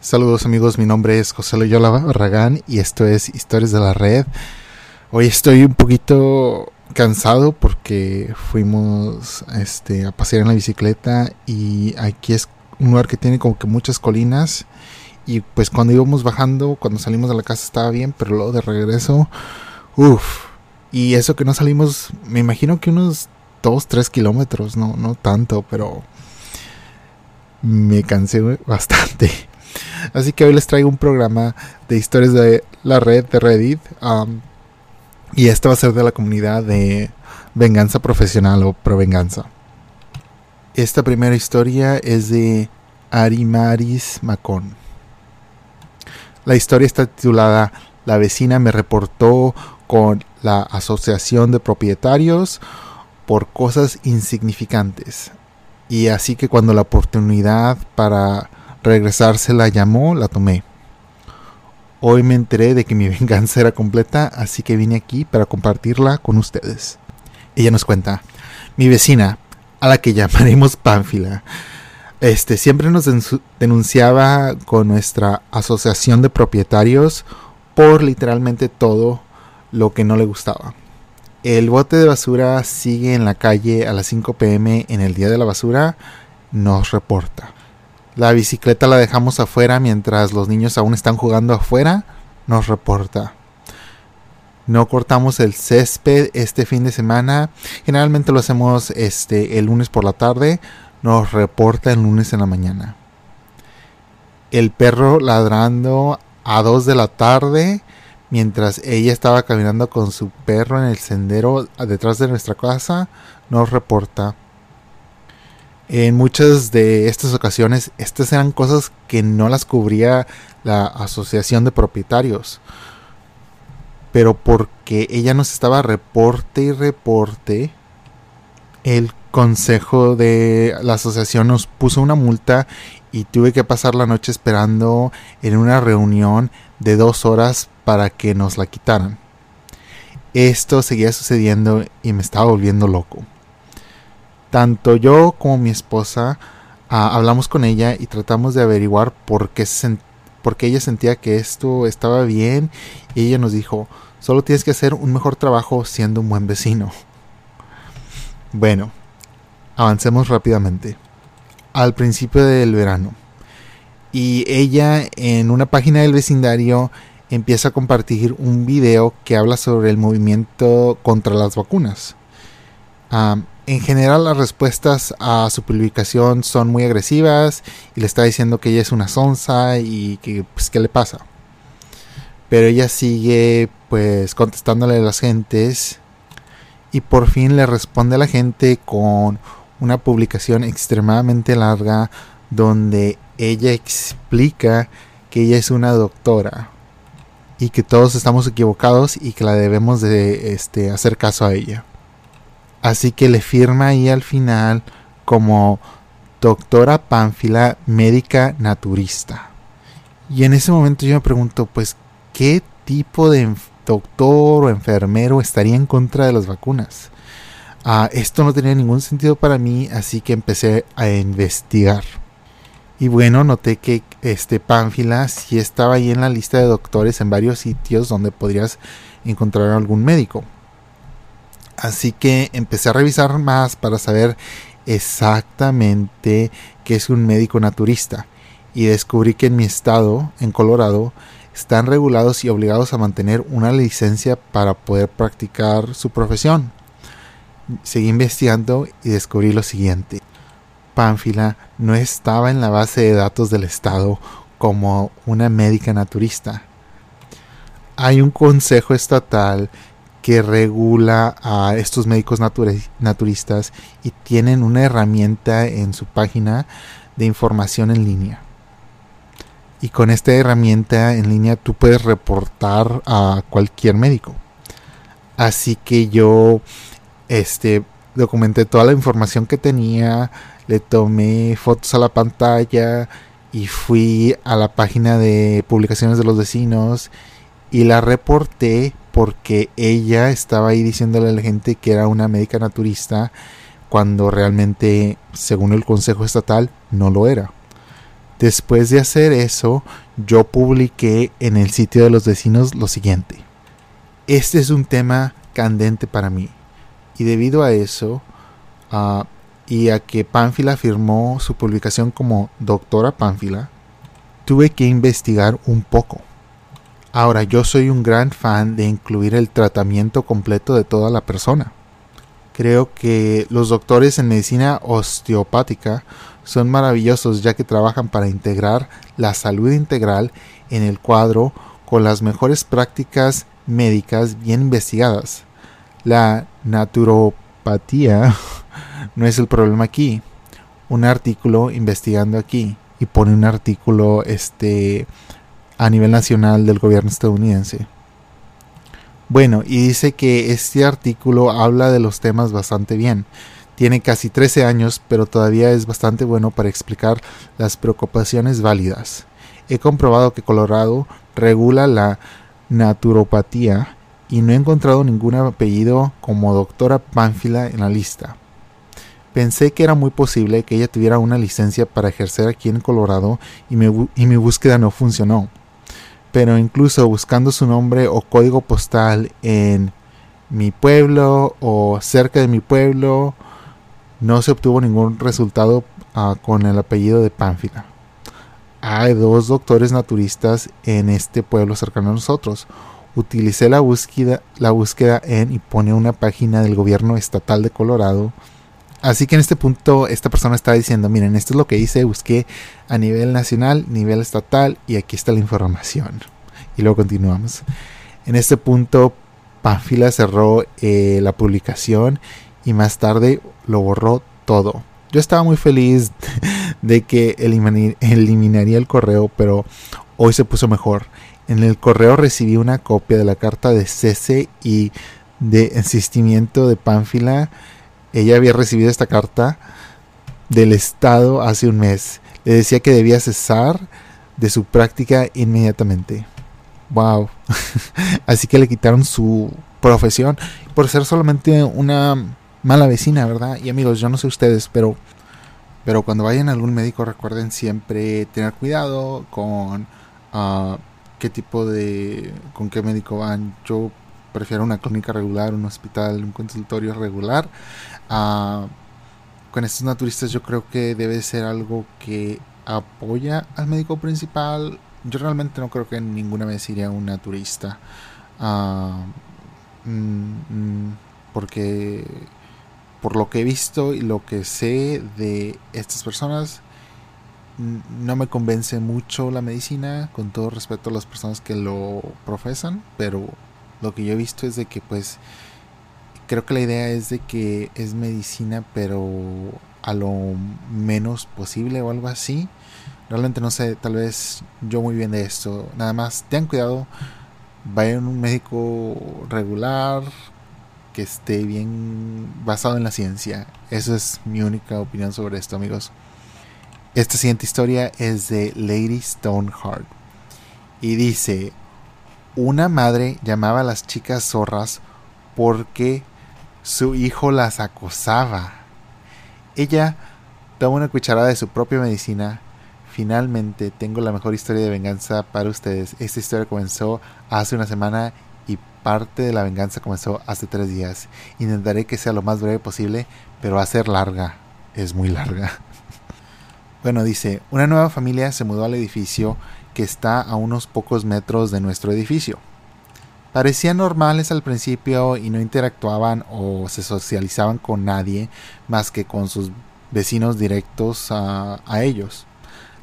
Saludos amigos, mi nombre es José Loyola Barragán y esto es Historias de la Red. Hoy estoy un poquito cansado porque fuimos este, a pasear en la bicicleta y aquí es un lugar que tiene como que muchas colinas y pues cuando íbamos bajando, cuando salimos de la casa estaba bien, pero luego de regreso, uff, y eso que no salimos, me imagino que unos 2, 3 kilómetros, no, no tanto, pero me cansé bastante. Así que hoy les traigo un programa de historias de la red de Reddit. Um, y este va a ser de la comunidad de venganza profesional o provenganza. Esta primera historia es de Arimaris Macón. La historia está titulada La vecina me reportó con la Asociación de Propietarios por cosas insignificantes. Y así que cuando la oportunidad para regresarse la llamó, la tomé. Hoy me enteré de que mi venganza era completa, así que vine aquí para compartirla con ustedes. Ella nos cuenta, mi vecina, a la que llamaremos Pánfila, este, siempre nos denunciaba con nuestra asociación de propietarios por literalmente todo lo que no le gustaba. El bote de basura sigue en la calle a las 5 pm en el día de la basura, nos reporta. La bicicleta la dejamos afuera mientras los niños aún están jugando afuera, nos reporta. No cortamos el césped este fin de semana. Generalmente lo hacemos este el lunes por la tarde. Nos reporta el lunes en la mañana. El perro ladrando a 2 de la tarde mientras ella estaba caminando con su perro en el sendero detrás de nuestra casa. Nos reporta. En muchas de estas ocasiones, estas eran cosas que no las cubría la asociación de propietarios. Pero porque ella nos estaba reporte y reporte, el consejo de la asociación nos puso una multa y tuve que pasar la noche esperando en una reunión de dos horas para que nos la quitaran. Esto seguía sucediendo y me estaba volviendo loco tanto yo como mi esposa ah, hablamos con ella y tratamos de averiguar por qué, ella sentía que esto estaba bien y ella nos dijo, solo tienes que hacer un mejor trabajo siendo un buen vecino. Bueno, avancemos rápidamente. Al principio del verano. Y ella en una página del vecindario empieza a compartir un video que habla sobre el movimiento contra las vacunas. Ah, en general las respuestas a su publicación son muy agresivas y le está diciendo que ella es una sonza y que pues qué le pasa. Pero ella sigue pues contestándole a las gentes y por fin le responde a la gente con una publicación extremadamente larga donde ella explica que ella es una doctora y que todos estamos equivocados y que la debemos de este, hacer caso a ella. Así que le firma ahí al final como doctora Pánfila, médica naturista. Y en ese momento yo me pregunto, pues, ¿qué tipo de doctor o enfermero estaría en contra de las vacunas? Ah, esto no tenía ningún sentido para mí, así que empecé a investigar. Y bueno, noté que este Pánfila sí estaba ahí en la lista de doctores en varios sitios donde podrías encontrar algún médico. Así que empecé a revisar más para saber exactamente qué es un médico naturista y descubrí que en mi estado, en Colorado, están regulados y obligados a mantener una licencia para poder practicar su profesión. Seguí investigando y descubrí lo siguiente. Pánfila no estaba en la base de datos del estado como una médica naturista. Hay un consejo estatal que regula a estos médicos naturistas y tienen una herramienta en su página de información en línea. Y con esta herramienta en línea tú puedes reportar a cualquier médico. Así que yo este, documenté toda la información que tenía, le tomé fotos a la pantalla y fui a la página de publicaciones de los vecinos y la reporté porque ella estaba ahí diciéndole a la gente que era una médica naturista cuando realmente, según el Consejo Estatal, no lo era. Después de hacer eso, yo publiqué en el sitio de los vecinos lo siguiente. Este es un tema candente para mí. Y debido a eso, uh, y a que Pánfila firmó su publicación como Doctora Pánfila, tuve que investigar un poco. Ahora, yo soy un gran fan de incluir el tratamiento completo de toda la persona. Creo que los doctores en medicina osteopática son maravillosos ya que trabajan para integrar la salud integral en el cuadro con las mejores prácticas médicas bien investigadas. La naturopatía no es el problema aquí. Un artículo investigando aquí y pone un artículo este a nivel nacional del gobierno estadounidense. Bueno, y dice que este artículo habla de los temas bastante bien. Tiene casi 13 años, pero todavía es bastante bueno para explicar las preocupaciones válidas. He comprobado que Colorado regula la naturopatía y no he encontrado ningún apellido como doctora Pánfila en la lista. Pensé que era muy posible que ella tuviera una licencia para ejercer aquí en Colorado y, y mi búsqueda no funcionó. Pero incluso buscando su nombre o código postal en mi pueblo o cerca de mi pueblo, no se obtuvo ningún resultado uh, con el apellido de Pánfila. Hay dos doctores naturistas en este pueblo cercano a nosotros. Utilicé la búsqueda, la búsqueda en y pone una página del gobierno estatal de Colorado Así que en este punto esta persona está diciendo, miren, esto es lo que hice, busqué a nivel nacional, nivel estatal y aquí está la información. Y luego continuamos. En este punto Pánfila cerró eh, la publicación y más tarde lo borró todo. Yo estaba muy feliz de que eliminaría el correo, pero hoy se puso mejor. En el correo recibí una copia de la carta de cese y de insistimiento de Pánfila ella había recibido esta carta del Estado hace un mes. Le decía que debía cesar de su práctica inmediatamente. Wow. Así que le quitaron su profesión por ser solamente una mala vecina, ¿verdad? Y amigos, yo no sé ustedes, pero pero cuando vayan a algún médico recuerden siempre tener cuidado con uh, qué tipo de con qué médico van. Yo prefiero una clínica regular, un hospital, un consultorio regular. Ah, con estos naturistas yo creo que debe ser algo que apoya al médico principal. Yo realmente no creo que ninguna vez iría a un naturista. Ah, mm, mm, porque por lo que he visto y lo que sé de estas personas, no me convence mucho la medicina, con todo respeto a las personas que lo profesan, pero lo que yo he visto es de que pues creo que la idea es de que es medicina pero a lo menos posible o algo así. Realmente no sé, tal vez yo muy bien de esto. Nada más, tengan cuidado, vayan a un médico regular que esté bien basado en la ciencia. Esa es mi única opinión sobre esto, amigos. Esta siguiente historia es de Lady Stoneheart y dice, una madre llamaba a las chicas zorras porque su hijo las acosaba. Ella toma una cucharada de su propia medicina. Finalmente tengo la mejor historia de venganza para ustedes. Esta historia comenzó hace una semana y parte de la venganza comenzó hace tres días. Intentaré que sea lo más breve posible, pero va a ser larga. Es muy larga. Bueno, dice, una nueva familia se mudó al edificio que está a unos pocos metros de nuestro edificio. Parecían normales al principio y no interactuaban o se socializaban con nadie más que con sus vecinos directos a, ellos.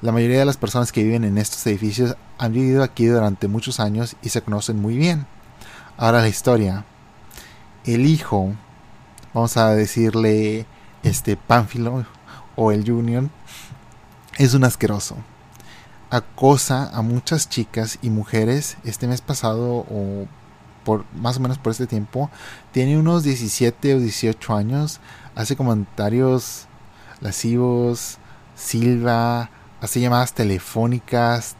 La mayoría de las personas que viven en estos edificios han vivido aquí durante muchos años y se conocen muy bien. Ahora la historia. El hijo, vamos a decirle este Pánfilo o el Junior, es un asqueroso acosa a muchas chicas y mujeres este mes pasado o por más o menos por este tiempo. Tiene unos 17 o 18 años. Hace comentarios lascivos, silba, hace llamadas telefónicas,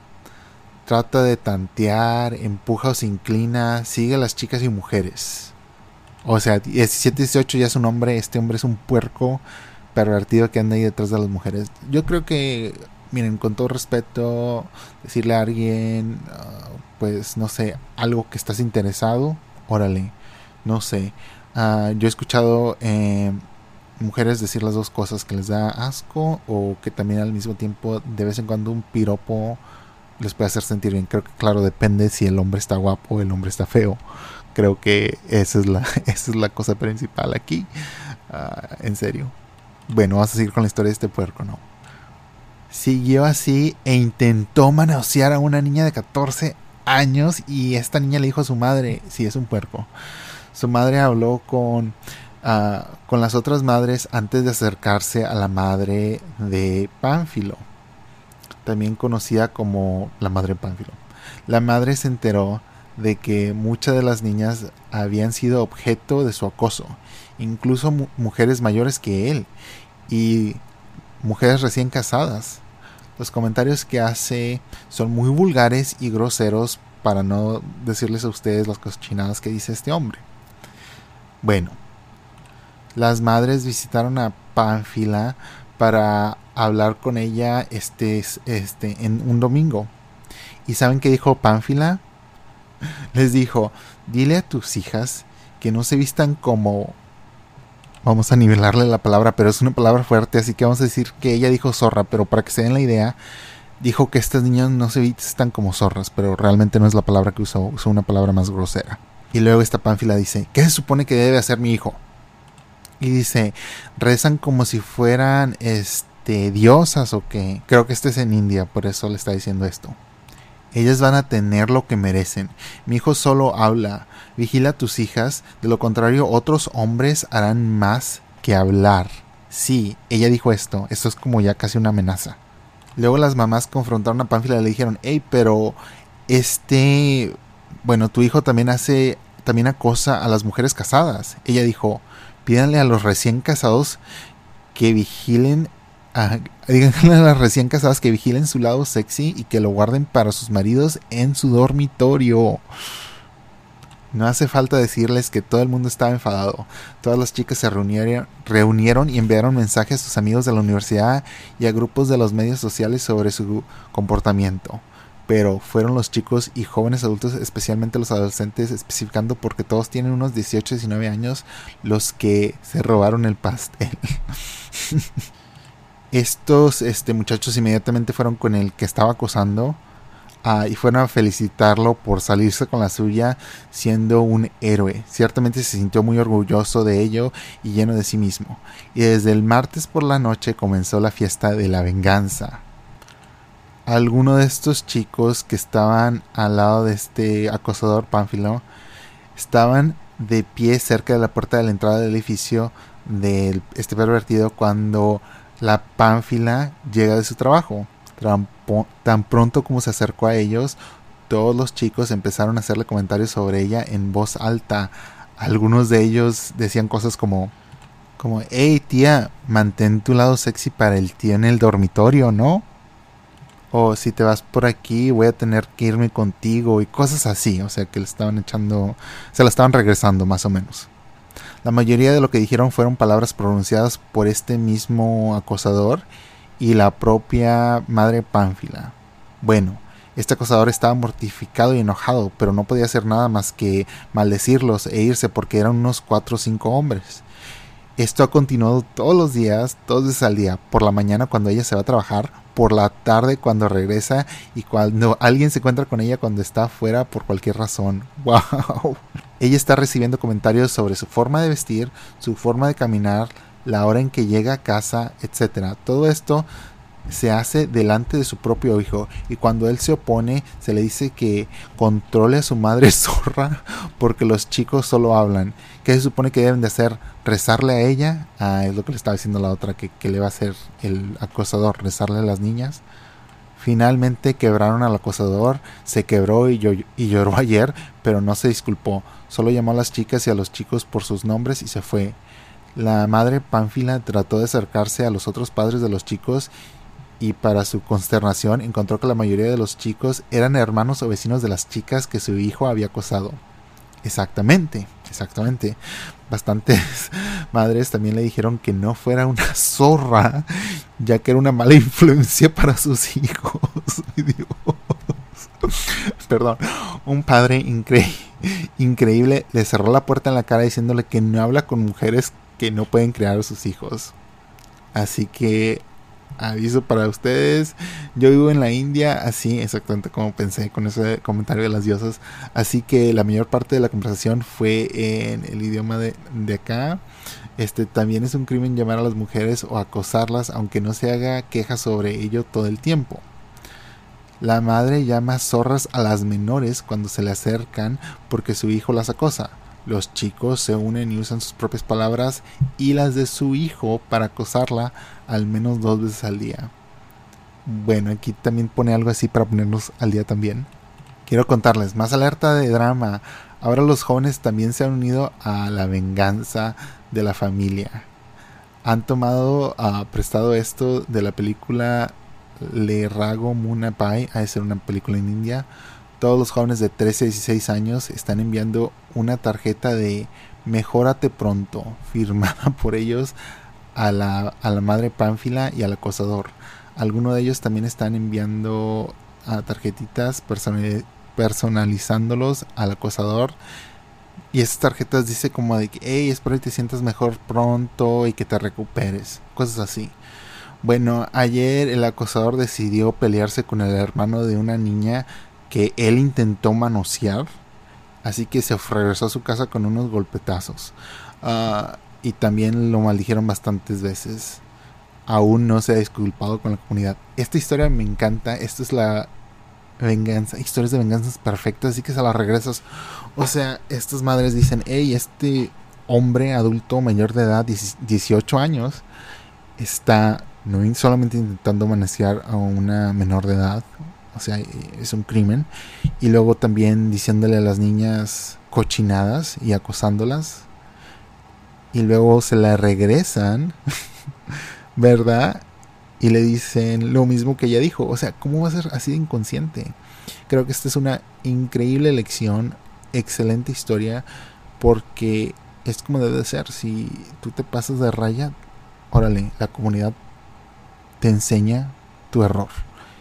trata de tantear, empuja o se inclina, sigue a las chicas y mujeres. O sea, 17, 18 ya es un hombre, este hombre es un puerco pervertido que anda ahí detrás de las mujeres. Yo creo que miren, con todo respeto, decirle a alguien, ah, pues no sé, algo que estás interesado, órale, no sé. Ah, yo he escuchado eh, mujeres decir las dos cosas, que les da asco o que también al mismo tiempo de vez en cuando un piropo les puede hacer sentir bien. Creo que claro, depende si el hombre está guapo o el hombre está feo. Creo que esa es la, esa es la cosa principal aquí. Ah, en serio. Bueno, vamos a seguir con la historia de este puerco, ¿no? Siguió así e intentó manosear a una niña de 14 años y esta niña le dijo a su madre, si es un puerco. Su madre habló con, ah, con las otras madres antes de acercarse a la madre de Pánfilo, también conocida como la madre Pánfilo. La madre se enteró de que muchas de las niñas habían sido objeto de su acoso, incluso mujeres mayores que él y mujeres recién casadas. Los comentarios que hace son muy vulgares y groseros para no decirles a ustedes las cochinadas que dice este hombre. Bueno, las madres visitaron a Pánfila para hablar con ella este, este, en un domingo. ¿Y saben qué dijo Pánfila? Les dijo, dile a tus hijas que no se vistan como... Vamos a nivelarle la palabra, pero es una palabra fuerte, así que vamos a decir que ella dijo zorra, pero para que se den la idea, dijo que estas niñas no se vistan como zorras, pero realmente no es la palabra que usó, usó una palabra más grosera. Y luego esta pánfila dice, ¿qué se supone que debe hacer mi hijo? Y dice, rezan como si fueran este diosas o qué. Creo que este es en India, por eso le está diciendo esto. Ellas van a tener lo que merecen. Mi hijo solo habla. Vigila a tus hijas. De lo contrario, otros hombres harán más que hablar. Sí, ella dijo esto. Esto es como ya casi una amenaza. Luego las mamás confrontaron a Pánfila y le dijeron, hey, pero este, bueno, tu hijo también hace, también acosa a las mujeres casadas. Ella dijo, pídanle a los recién casados que vigilen díganle a las recién casadas que vigilen su lado sexy y que lo guarden para sus maridos en su dormitorio. No hace falta decirles que todo el mundo estaba enfadado. Todas las chicas se reunieron, reunieron, y enviaron mensajes a sus amigos de la universidad y a grupos de los medios sociales sobre su comportamiento. Pero fueron los chicos y jóvenes adultos, especialmente los adolescentes, especificando porque todos tienen unos 18 19 años, los que se robaron el pastel. estos este, muchachos inmediatamente fueron con el que estaba acosando ah, y fueron a felicitarlo por salirse con la suya siendo un héroe. Ciertamente se sintió muy orgulloso de ello y lleno de sí mismo. Y desde el martes por la noche comenzó la fiesta de la venganza. Algunos de estos chicos que estaban al lado de este acosador Pánfilo estaban de pie cerca de la puerta de la entrada del edificio de este pervertido cuando la pánfila llega de su trabajo. Tan, pronto como se acercó a ellos, todos los chicos empezaron a hacerle comentarios sobre ella en voz alta. Algunos de ellos decían cosas como, como, hey tía, mantén tu lado sexy para el tío en el dormitorio, ¿no? O si te vas por aquí voy a tener que irme contigo y cosas así. O sea que le estaban echando, se la estaban regresando más o menos. La mayoría de lo que dijeron fueron palabras pronunciadas por este mismo acosador y la propia madre Pánfila. Bueno, este acosador estaba mortificado y enojado, pero no podía hacer nada más que maldecirlos e irse porque eran unos cuatro o cinco hombres. Esto ha continuado todos los días, todos días al día, por la mañana cuando ella se va a trabajar, por la tarde cuando regresa y cuando alguien se encuentra con ella cuando está afuera por cualquier razón. ¡Wow! Ella está recibiendo comentarios sobre su forma de vestir, su forma de caminar, la hora en que llega a casa, etc. Todo esto se hace delante de su propio hijo y cuando él se opone se le dice que controle a su madre zorra porque los chicos solo hablan. ¿Qué se supone que deben de hacer? ¿Rezarle a ella? Ah, es lo que le estaba diciendo la otra que, le va a hacer el acosador, rezarle a las niñas. Finalmente quebraron al acosador, se quebró y, y lloró ayer, pero no se disculpó. Solo llamó a las chicas y a los chicos por sus nombres y se fue. La madre Pánfila trató de acercarse a los otros padres de los chicos y para su consternación encontró que la mayoría de los chicos eran hermanos o vecinos de las chicas que su hijo había acosado. Exactamente. exactamente. Bastantes madres también le dijeron que no fuera una zorra, ya que era una mala influencia para sus hijos. Perdón, un padre increíble le cerró la puerta en la cara diciéndole que no habla con mujeres que no pueden crear a sus hijos. Así que aviso para ustedes. Yo vivo en la India, así exactamente como pensé con ese comentario de las diosas. Así que la mayor parte de la conversación fue en el idioma de, de acá. Este también es un crimen llamar a las mujeres o acosarlas, aunque no se haga queja sobre ello todo el tiempo. La madre llama zorras a las menores cuando se le acercan porque su hijo las acosa. Los chicos se unen y usan sus propias palabras y las de su hijo para acosarla al menos dos veces al día. Bueno, aquí también pone algo así para ponernos al día también. Quiero contarles, más alerta de drama. Ahora los jóvenes también se han unido a la venganza de la familia. Han tomado uh, prestado esto de la película Le Rago Munapai, a ser una película en India, todos los jóvenes de 13 a 16 años están enviando una tarjeta de Mejórate pronto, firmada por ellos a la, a la madre Pánfila y al acosador. Algunos de ellos también están enviando a tarjetitas personalizándolos al acosador. Y esas tarjetas dice como de que, hey, espero que te sientas mejor pronto y que te recuperes. Cosas así. Bueno, ayer el acosador decidió pelearse con el hermano de una niña que él intentó manosear. Así que se regresó a su casa con unos golpetazos. Ah, y también lo maldijeron bastantes veces. Aún no se ha disculpado con la comunidad. Esta historia me encanta. Esta es la venganza. Historias de venganzas perfectas. Así que se las regresas. O sea, estas madres dicen, hey, este hombre adulto mayor de edad, 18 años, está no solamente intentando manosear a una menor de edad, o sea, es un crimen. Y luego también diciéndole a las niñas cochinadas y acosándolas. Y luego se la regresan, ¿verdad? Y le dicen lo mismo que ella dijo. O sea, ¿cómo va a ser así de inconsciente? Creo que esta es una increíble lección, excelente historia, porque es como debe ser. Si tú te pasas de raya, órale, la comunidad te enseña tu error.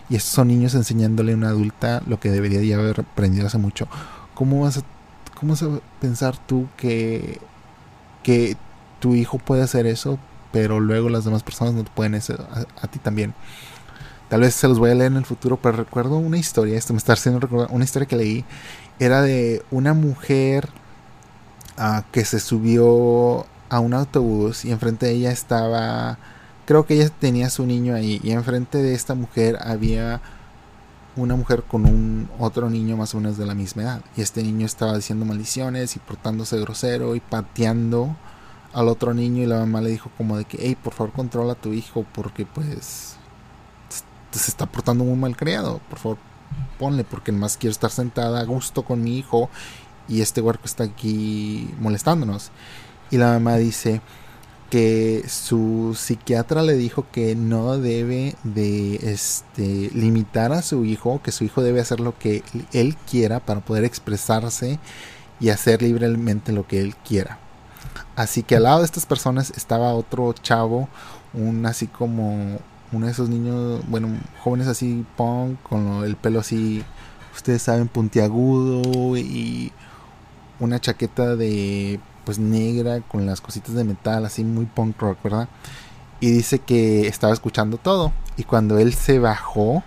Y estos son niños enseñándole a una adulta lo que debería ya haber aprendido hace mucho. ¿Cómo vas a, cómo vas a pensar tú que, que tu hijo puede hacer eso, pero luego las demás personas no pueden hacer a, ti también? Tal vez se los voy a leer en el futuro, pero recuerdo una historia, esto me está haciendo recordar, una historia que leí, era de una mujer uh, que se subió a un autobús y enfrente de ella estaba creo que ella tenía su niño ahí y enfrente de esta mujer había una mujer con un otro niño más o menos de la misma edad. Y este niño estaba diciendo maldiciones y portándose grosero y pateando al otro niño y la mamá le dijo como de que hey por favor controla a tu hijo porque pues se está portando muy mal criado por favor ponle porque más quiero estar sentada a gusto con mi hijo y este huerco está aquí molestándonos y la mamá dice que su psiquiatra le dijo que no debe de este, limitar a su hijo, que su hijo debe hacer lo que él quiera para poder expresarse y hacer libremente lo que él quiera. Así que al lado de estas personas estaba otro chavo, un así como uno de esos niños, bueno, jóvenes así punk, con el pelo así, ustedes saben, puntiagudo y una chaqueta de pues negra con las cositas de metal así muy punk rock, ¿verdad? Y dice que estaba escuchando todo y cuando él se bajó,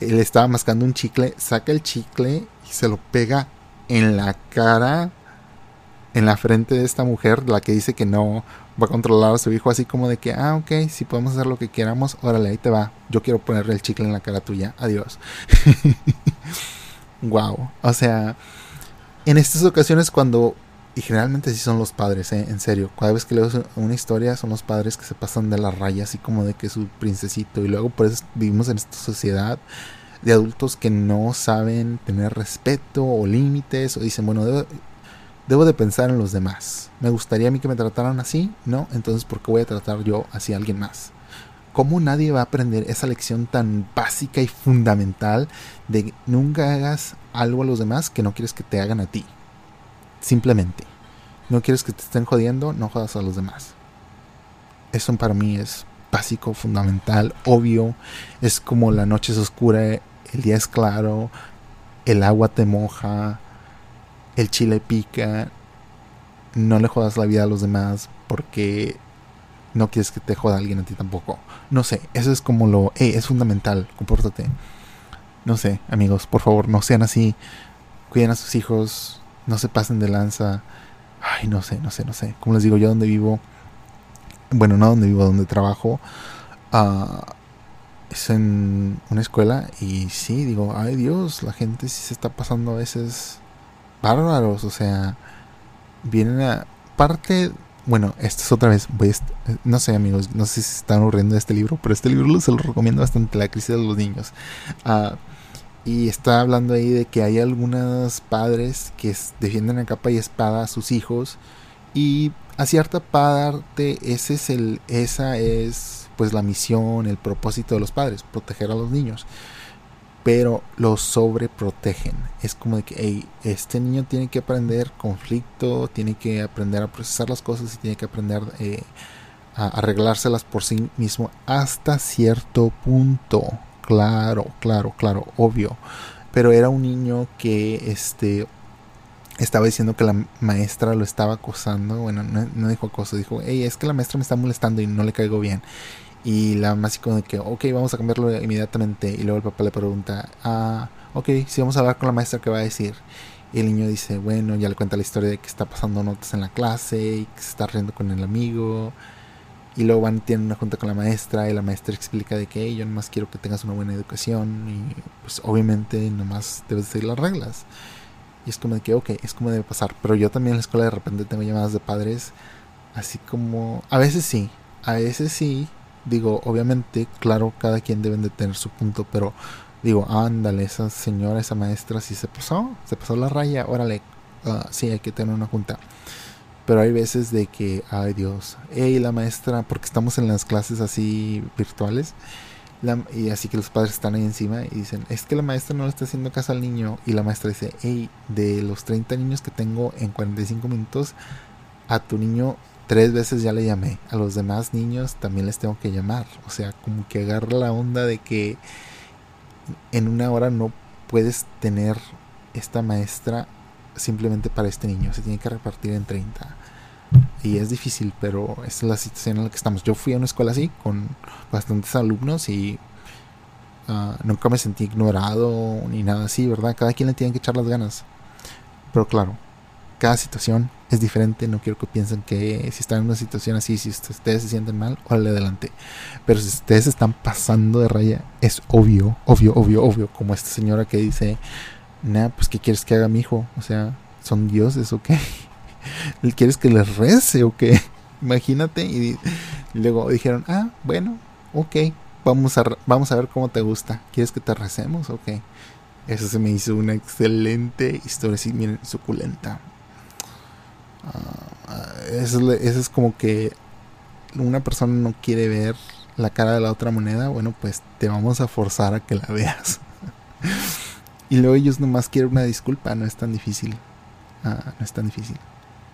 él estaba mascando un chicle, saca el chicle y se lo pega en la cara, en la frente de esta mujer, la que dice que no va a controlar a su hijo, así como de que, ah, ok, si podemos hacer lo que queramos, órale, ahí te va. Yo quiero ponerle el chicle en la cara tuya, adiós. wow, o sea, en estas ocasiones cuando y generalmente sí son los padres, ¿eh? en serio. Cada vez que leo una historia son los padres que se pasan de la raya, así como de que su princesito. Y luego por eso vivimos en esta sociedad de adultos que no saben tener respeto o límites o dicen, bueno, debo, debo de pensar en los demás. Me gustaría a mí que me trataran así, ¿no? Entonces, ¿por qué voy a tratar yo así a alguien más? ¿Cómo nadie va a aprender esa lección tan básica y fundamental de nunca hagas algo a los demás que no quieres que te hagan a ti? Simplemente. No quieres que te estén jodiendo, no jodas a los demás. Eso para mí es básico, fundamental, obvio. Es como la noche es oscura, el día es claro, el agua te moja, el chile pica. No le jodas la vida a los demás porque no quieres que te joda alguien a ti tampoco. No sé, eso es como lo... es fundamental, compórtate. No sé, amigos, por favor, no sean así. Cuiden a sus hijos, no se pasen de lanza. Ay, no sé, no sé, no sé. Como les digo, yo donde vivo, bueno, no donde vivo, donde trabajo, uh, es en una escuela y sí, digo, ay Dios, la gente sí se está pasando a veces bárbaros, o sea, vienen a parte bueno, esto es otra vez, voy no sé amigos, no sé si se están aburriendo de este libro, pero este libro se lo recomiendo bastante, La crisis de los niños. Uh, y está hablando ahí de que hay algunos padres que defienden a capa y espada a sus hijos y a cierta parte ese es el, esa es pues la misión, el propósito de los padres, proteger a los niños. Pero los sobreprotegen. Es como de que este niño tiene que aprender conflicto, tiene que aprender a procesar las cosas y tiene que aprender eh, a arreglárselas por sí mismo hasta cierto punto Claro, claro, claro, obvio. Pero era un niño que este estaba diciendo que la maestra lo estaba acosando. Bueno, no, dijo acoso, dijo, hey, es que la maestra me está molestando y no le caigo bien. Y la mamá así de que, ok, vamos a cambiarlo inmediatamente. Y luego el papá le pregunta, ah, ok, si vamos a hablar con la maestra, ¿qué va a decir? Y el niño dice, bueno, ya le cuenta la historia de que está pasando notas en la clase y que se está riendo con el amigo y luego van, tienen una junta con la maestra y la maestra explica de que yo nomás quiero que tengas una buena educación y pues obviamente nomás debes seguir las reglas. Y es como de que, ok, es como debe pasar. Pero yo también en la escuela de repente tengo llamadas de padres, así como, a veces sí, a veces sí. Digo, obviamente, claro, cada quien debe de tener su punto, pero digo, ándale, esa señora, esa maestra, si se pasó, se pasó la raya, órale, uh, sí, hay que tener una junta. Pero hay veces de que, ay Dios, hey, la maestra, porque estamos en las clases así virtuales, y así que los padres están ahí encima y dicen, es que la maestra no le está haciendo caso al niño. Y la maestra dice, hey, de los 30 niños que tengo en 45 minutos, a tu niño tres veces ya le llamé. A los demás niños también les tengo que llamar. O sea, como que agarra la onda de que en una hora no puedes tener esta maestra simplemente para este niño. Se tiene que repartir en 30. Y es difícil, pero esa es la situación en la que estamos. Yo fui a una escuela así, con bastantes alumnos y ah, nunca me sentí ignorado ni nada así, ¿verdad? Cada quien le tiene que echar las ganas. Pero claro, cada situación es diferente. No quiero que piensen que si están en una situación así, si ustedes se sienten mal, órale adelante. Pero si ustedes están pasando de raya, es obvio, obvio, obvio, obvio. Como esta señora que dice, nah, pues ¿qué quieres que haga mi hijo? O sea, ¿son dioses o qué? ¿Quieres que les rece o qué? Imagínate. Y, luego dijeron, ah, bueno, ok, vamos a, vamos a ver cómo te gusta. ¿Quieres que te recemos? Ok. Eso se me hizo una excelente historia, sí, miren, suculenta. Eso, eso es como que una persona no quiere ver la cara de la otra moneda, bueno, pues te vamos a forzar a que la veas. y luego ellos nomás quieren una disculpa, no es tan difícil. Ah, no es tan difícil.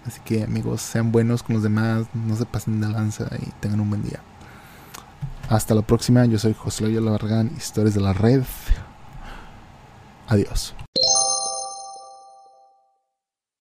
Así que amigos, sean buenos con los demás, no se pasen de lanza y tengan un buen día. Hasta la próxima, yo soy José Loyola Barragán, Historias de la Red. Adiós.